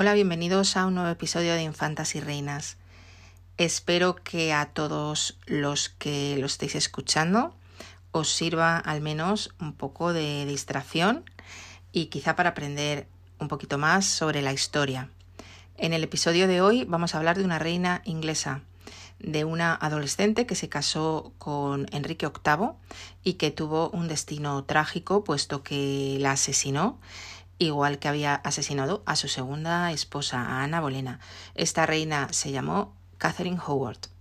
Hola, bienvenidos a un nuevo episodio de Infantas y Reinas. Espero que a todos los que lo estéis escuchando os sirva al menos un poco de distracción y quizá para aprender un poquito más sobre la historia. En el episodio de hoy vamos a hablar de una reina inglesa, de una adolescente que se casó con Enrique VIII y que tuvo un destino trágico puesto que la asesinó igual que había asesinado a su segunda esposa, a Ana Bolena. Esta reina se llamó Catherine Howard.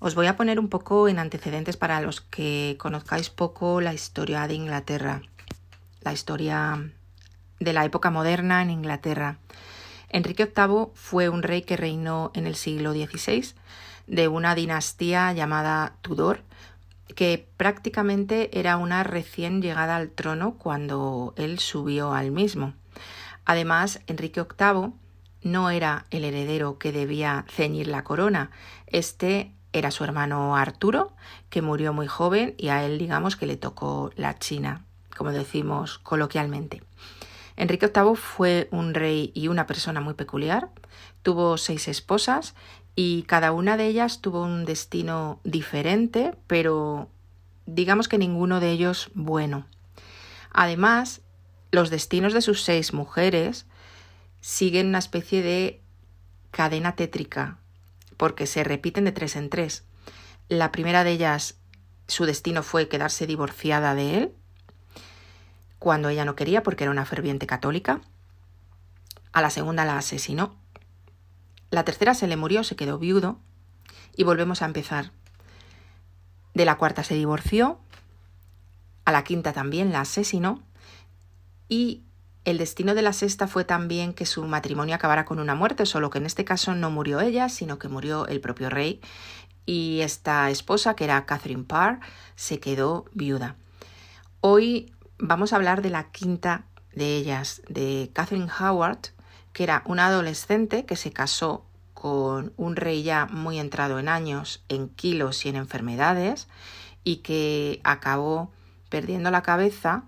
Os voy a poner un poco en antecedentes para los que conozcáis poco la historia de Inglaterra, la historia de la época moderna en Inglaterra. Enrique VIII fue un rey que reinó en el siglo XVI de una dinastía llamada Tudor, que prácticamente era una recién llegada al trono cuando él subió al mismo. Además, Enrique VIII no era el heredero que debía ceñir la corona. Este era su hermano Arturo, que murió muy joven y a él digamos que le tocó la China, como decimos coloquialmente. Enrique VIII fue un rey y una persona muy peculiar. Tuvo seis esposas y cada una de ellas tuvo un destino diferente, pero digamos que ninguno de ellos bueno. Además, los destinos de sus seis mujeres siguen una especie de cadena tétrica, porque se repiten de tres en tres. La primera de ellas, su destino fue quedarse divorciada de él, cuando ella no quería porque era una ferviente católica. A la segunda la asesinó. La tercera se le murió, se quedó viudo. Y volvemos a empezar. De la cuarta se divorció. A la quinta también la asesinó. Y el destino de la sexta fue también que su matrimonio acabara con una muerte, solo que en este caso no murió ella, sino que murió el propio rey y esta esposa, que era Catherine Parr, se quedó viuda. Hoy vamos a hablar de la quinta de ellas, de Catherine Howard, que era una adolescente que se casó con un rey ya muy entrado en años, en kilos y en enfermedades, y que acabó perdiendo la cabeza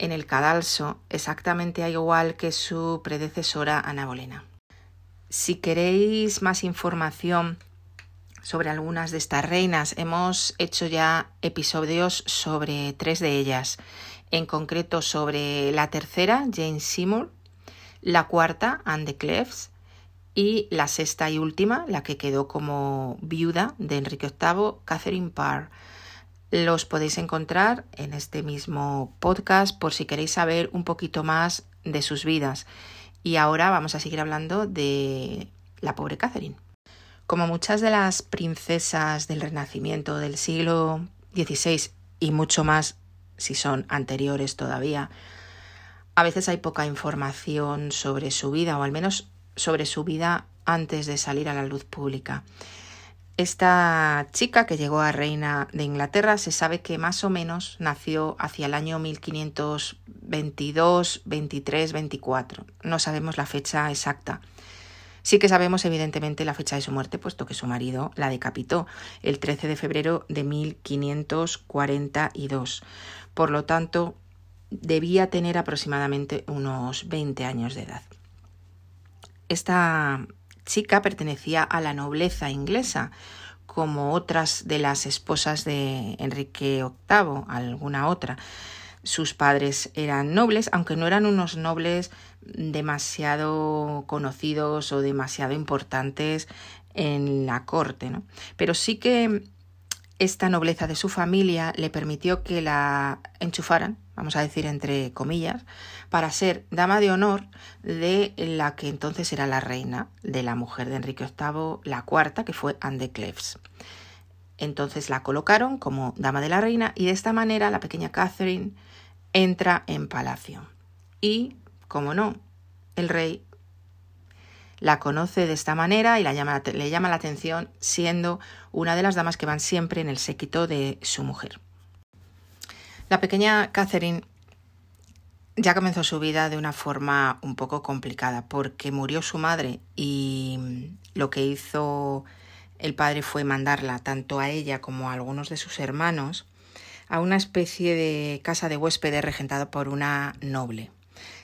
en el cadalso exactamente igual que su predecesora Ana Bolena. Si queréis más información sobre algunas de estas reinas, hemos hecho ya episodios sobre tres de ellas, en concreto sobre la tercera, Jane Seymour, la cuarta, Anne de Cleves, y la sexta y última, la que quedó como viuda de Enrique VIII, Catherine Parr los podéis encontrar en este mismo podcast por si queréis saber un poquito más de sus vidas. Y ahora vamos a seguir hablando de la pobre Catherine. Como muchas de las princesas del Renacimiento del siglo XVI y mucho más si son anteriores todavía, a veces hay poca información sobre su vida o al menos sobre su vida antes de salir a la luz pública. Esta chica que llegó a reina de Inglaterra se sabe que más o menos nació hacia el año 1522, 23, 24. No sabemos la fecha exacta. Sí que sabemos evidentemente la fecha de su muerte, puesto que su marido la decapitó el 13 de febrero de 1542. Por lo tanto, debía tener aproximadamente unos 20 años de edad. Esta chica pertenecía a la nobleza inglesa, como otras de las esposas de Enrique VIII, alguna otra. Sus padres eran nobles, aunque no eran unos nobles demasiado conocidos o demasiado importantes en la corte, ¿no? Pero sí que esta nobleza de su familia le permitió que la enchufaran, vamos a decir entre comillas, para ser dama de honor de la que entonces era la reina, de la mujer de Enrique VIII, la cuarta, que fue Anne de Cleves. Entonces la colocaron como dama de la reina y de esta manera la pequeña Catherine entra en palacio. Y, como no, el rey la conoce de esta manera y la llama, le llama la atención siendo una de las damas que van siempre en el séquito de su mujer. La pequeña Catherine ya comenzó su vida de una forma un poco complicada porque murió su madre y lo que hizo el padre fue mandarla tanto a ella como a algunos de sus hermanos a una especie de casa de huéspedes regentada por una noble.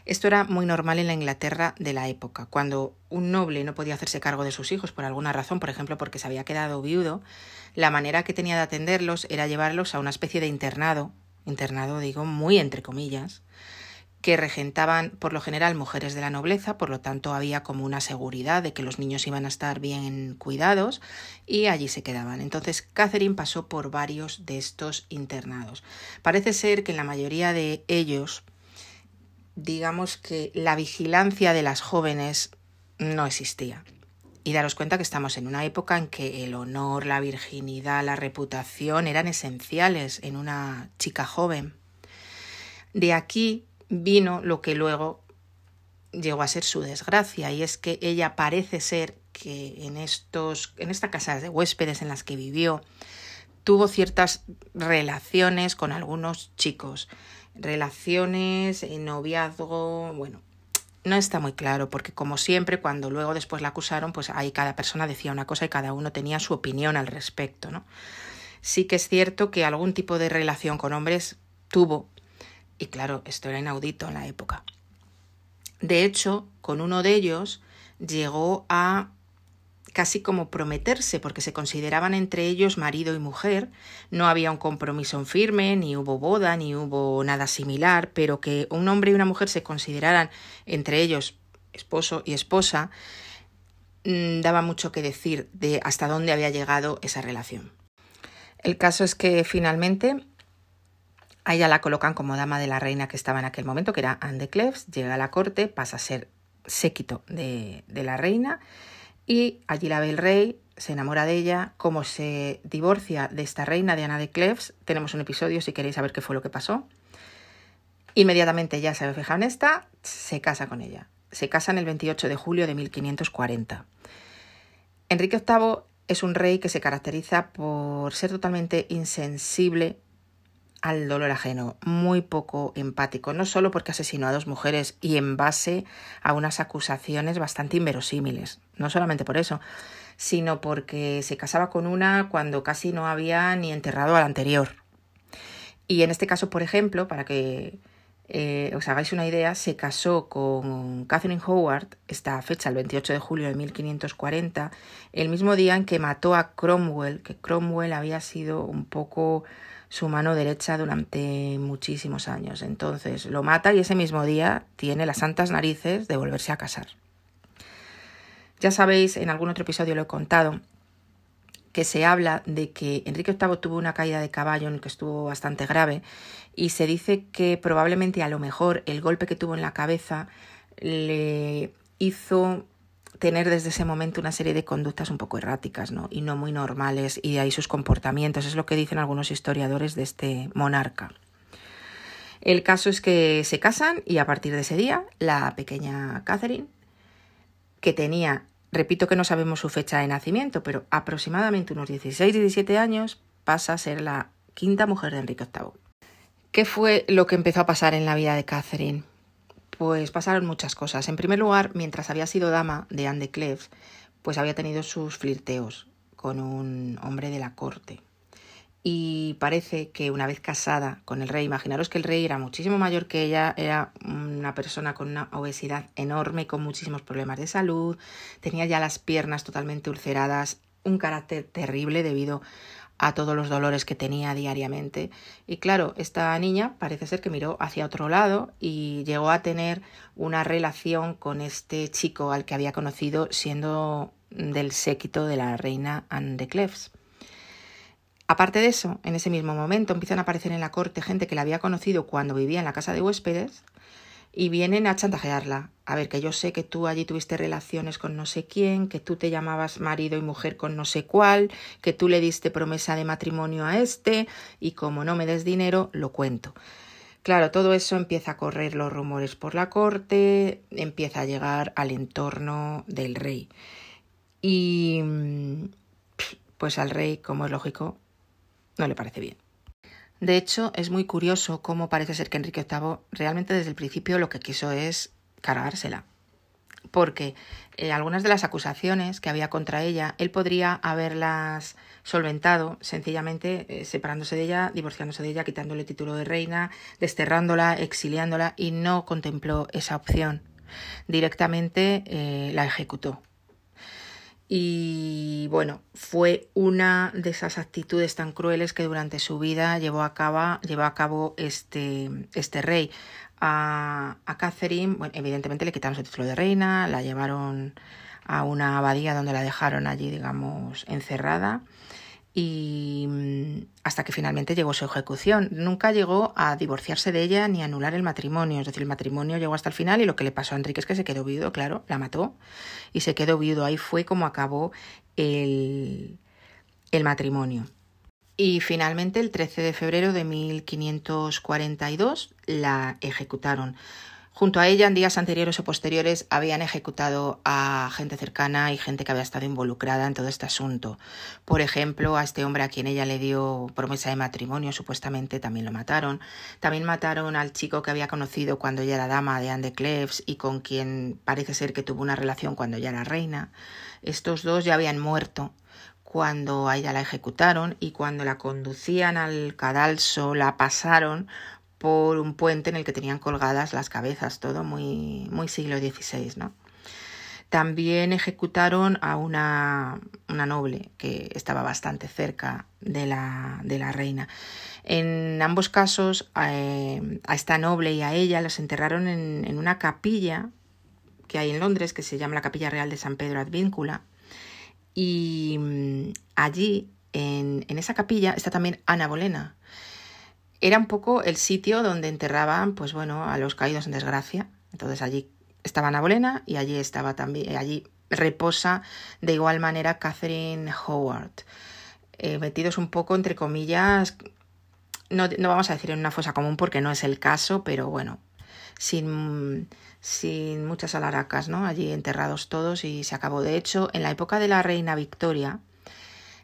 Esto era muy normal en la Inglaterra de la época. Cuando un noble no podía hacerse cargo de sus hijos por alguna razón, por ejemplo porque se había quedado viudo, la manera que tenía de atenderlos era llevarlos a una especie de internado, internado digo muy entre comillas, que regentaban por lo general mujeres de la nobleza, por lo tanto había como una seguridad de que los niños iban a estar bien cuidados y allí se quedaban. Entonces Catherine pasó por varios de estos internados. Parece ser que en la mayoría de ellos digamos que la vigilancia de las jóvenes no existía. Y daros cuenta que estamos en una época en que el honor, la virginidad, la reputación eran esenciales en una chica joven. De aquí vino lo que luego llegó a ser su desgracia, y es que ella parece ser que en estos, en esta casa de huéspedes en las que vivió, tuvo ciertas relaciones con algunos chicos relaciones, noviazgo, bueno, no está muy claro, porque como siempre, cuando luego después la acusaron, pues ahí cada persona decía una cosa y cada uno tenía su opinión al respecto, ¿no? Sí que es cierto que algún tipo de relación con hombres tuvo, y claro, esto era inaudito en la época. De hecho, con uno de ellos llegó a casi como prometerse, porque se consideraban entre ellos marido y mujer, no había un compromiso en firme, ni hubo boda, ni hubo nada similar, pero que un hombre y una mujer se consideraran entre ellos esposo y esposa, mm, daba mucho que decir de hasta dónde había llegado esa relación. El caso es que finalmente a ella la colocan como dama de la reina que estaba en aquel momento, que era Anne de Cleves, llega a la corte, pasa a ser séquito de, de la reina y allí la ve el rey, se enamora de ella, como se divorcia de esta reina de Ana de Cleves, tenemos un episodio si queréis saber qué fue lo que pasó. Inmediatamente ya se ve fijado en esta, se casa con ella. Se casan el 28 de julio de 1540. Enrique VIII es un rey que se caracteriza por ser totalmente insensible al dolor ajeno, muy poco empático, no solo porque asesinó a dos mujeres y en base a unas acusaciones bastante inverosímiles, no solamente por eso, sino porque se casaba con una cuando casi no había ni enterrado a la anterior. Y en este caso, por ejemplo, para que eh, os hagáis una idea, se casó con Catherine Howard, esta fecha, el 28 de julio de 1540, el mismo día en que mató a Cromwell, que Cromwell había sido un poco su mano derecha durante muchísimos años. Entonces lo mata y ese mismo día tiene las santas narices de volverse a casar. Ya sabéis, en algún otro episodio lo he contado, que se habla de que Enrique VIII tuvo una caída de caballo en que estuvo bastante grave y se dice que probablemente a lo mejor el golpe que tuvo en la cabeza le hizo tener desde ese momento una serie de conductas un poco erráticas ¿no? y no muy normales y de ahí sus comportamientos. Es lo que dicen algunos historiadores de este monarca. El caso es que se casan y a partir de ese día la pequeña Catherine, que tenía, repito que no sabemos su fecha de nacimiento, pero aproximadamente unos 16 y 17 años, pasa a ser la quinta mujer de Enrique VIII. ¿Qué fue lo que empezó a pasar en la vida de Catherine? Pues pasaron muchas cosas. En primer lugar, mientras había sido dama de Anne de Cleves, pues había tenido sus flirteos con un hombre de la corte. Y parece que una vez casada con el rey, imaginaros que el rey era muchísimo mayor que ella, era una persona con una obesidad enorme, con muchísimos problemas de salud, tenía ya las piernas totalmente ulceradas, un carácter terrible debido a todos los dolores que tenía diariamente. Y claro, esta niña parece ser que miró hacia otro lado y llegó a tener una relación con este chico al que había conocido siendo del séquito de la reina Anne de Cleves. Aparte de eso, en ese mismo momento empiezan a aparecer en la corte gente que la había conocido cuando vivía en la casa de huéspedes y vienen a chantajearla. A ver, que yo sé que tú allí tuviste relaciones con no sé quién, que tú te llamabas marido y mujer con no sé cuál, que tú le diste promesa de matrimonio a este y como no me des dinero, lo cuento. Claro, todo eso empieza a correr los rumores por la corte, empieza a llegar al entorno del rey. Y pues al rey, como es lógico, no le parece bien. De hecho, es muy curioso cómo parece ser que Enrique VIII realmente desde el principio lo que quiso es cargársela. Porque eh, algunas de las acusaciones que había contra ella, él podría haberlas solventado sencillamente eh, separándose de ella, divorciándose de ella, quitándole el título de reina, desterrándola, exiliándola y no contempló esa opción. Directamente eh, la ejecutó. Y bueno, fue una de esas actitudes tan crueles que durante su vida llevó a cabo, llevó a cabo este, este rey. A, a Catherine, bueno, evidentemente le quitaron su título de reina, la llevaron a una abadía donde la dejaron allí, digamos, encerrada y mm, hasta que finalmente llegó su ejecución. Nunca llegó a divorciarse de ella ni anular el matrimonio, es decir, el matrimonio llegó hasta el final y lo que le pasó a Enrique es que se quedó viudo, claro, la mató y se quedó viudo. Ahí fue como acabó el, el matrimonio. Y finalmente, el 13 de febrero de 1542, la ejecutaron. Junto a ella, en días anteriores o posteriores, habían ejecutado a gente cercana y gente que había estado involucrada en todo este asunto. Por ejemplo, a este hombre a quien ella le dio promesa de matrimonio, supuestamente también lo mataron. También mataron al chico que había conocido cuando ella era dama de Anne de Cleves y con quien parece ser que tuvo una relación cuando ella era reina. Estos dos ya habían muerto cuando a ella la ejecutaron y cuando la conducían al cadalso la pasaron por un puente en el que tenían colgadas las cabezas, todo muy, muy siglo XVI, ¿no? También ejecutaron a una, una noble que estaba bastante cerca de la, de la reina. En ambos casos, eh, a esta noble y a ella las enterraron en, en, una capilla que hay en Londres, que se llama la Capilla Real de San Pedro Advíncula. Y mm, allí, en, en esa capilla, está también Ana Bolena, era un poco el sitio donde enterraban, pues bueno, a los caídos en desgracia. Entonces allí estaba Ana Bolena y allí estaba también, allí reposa de igual manera Catherine Howard. Eh, metidos un poco entre comillas, no, no, vamos a decir en una fosa común porque no es el caso, pero bueno, sin, sin muchas alaracas, ¿no? Allí enterrados todos y se acabó. De hecho, en la época de la reina Victoria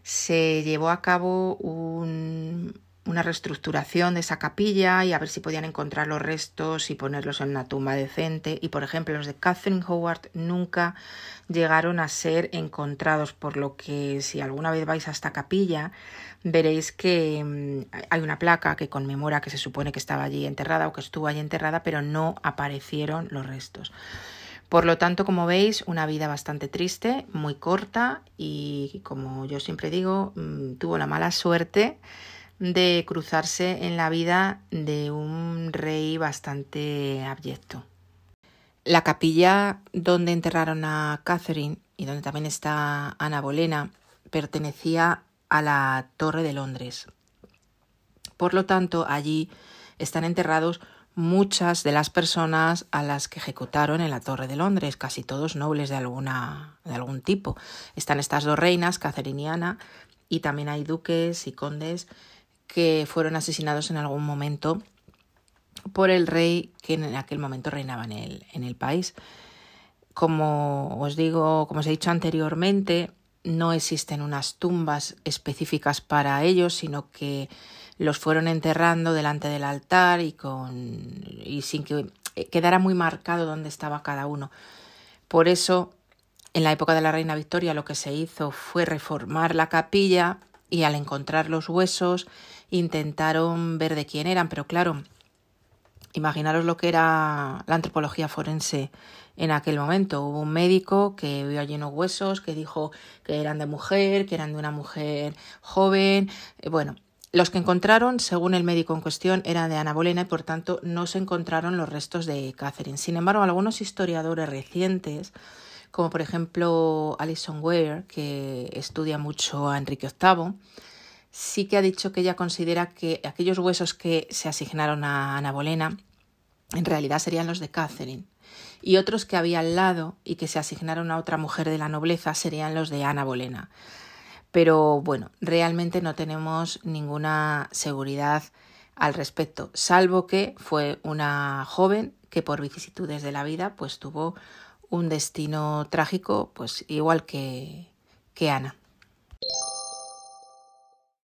se llevó a cabo un, una reestructuración de esa capilla y a ver si podían encontrar los restos y ponerlos en una tumba decente. Y por ejemplo, los de Catherine Howard nunca llegaron a ser encontrados, por lo que si alguna vez vais a esta capilla, veréis que mm, hay una placa que conmemora que se supone que estaba allí enterrada o que estuvo allí enterrada, pero no aparecieron los restos. Por lo tanto, como veis, una vida bastante triste, muy corta y, como yo siempre digo, mm, tuvo la mala suerte de cruzarse en la vida de un rey bastante abyecto. La capilla donde enterraron a Catherine y donde también está Ana Bolena pertenecía a la Torre de Londres. Por lo tanto, allí están enterrados muchas de las personas a las que ejecutaron en la Torre de Londres, casi todos nobles de alguna de algún tipo. Están estas dos reinas, Catherine y Ana, y también hay duques y condes que fueron asesinados en algún momento por el rey que en aquel momento reinaba en el, en el país. Como os digo, como os he dicho anteriormente, no existen unas tumbas específicas para ellos, sino que los fueron enterrando delante del altar y con y sin que quedara muy marcado dónde estaba cada uno. Por eso, en la época de la reina Victoria lo que se hizo fue reformar la capilla y al encontrar los huesos intentaron ver de quién eran, pero claro, imaginaros lo que era la antropología forense en aquel momento. Hubo un médico que vio allí unos huesos, que dijo que eran de mujer, que eran de una mujer joven. Eh, bueno, los que encontraron, según el médico en cuestión, eran de Ana Bolena y por tanto no se encontraron los restos de Catherine. Sin embargo, algunos historiadores recientes, como por ejemplo Alison Ware, que estudia mucho a Enrique VIII, sí que ha dicho que ella considera que aquellos huesos que se asignaron a Ana Bolena en realidad serían los de Catherine y otros que había al lado y que se asignaron a otra mujer de la nobleza serían los de Ana Bolena. Pero bueno, realmente no tenemos ninguna seguridad al respecto, salvo que fue una joven que por vicisitudes de la vida pues tuvo un destino trágico pues igual que, que Ana.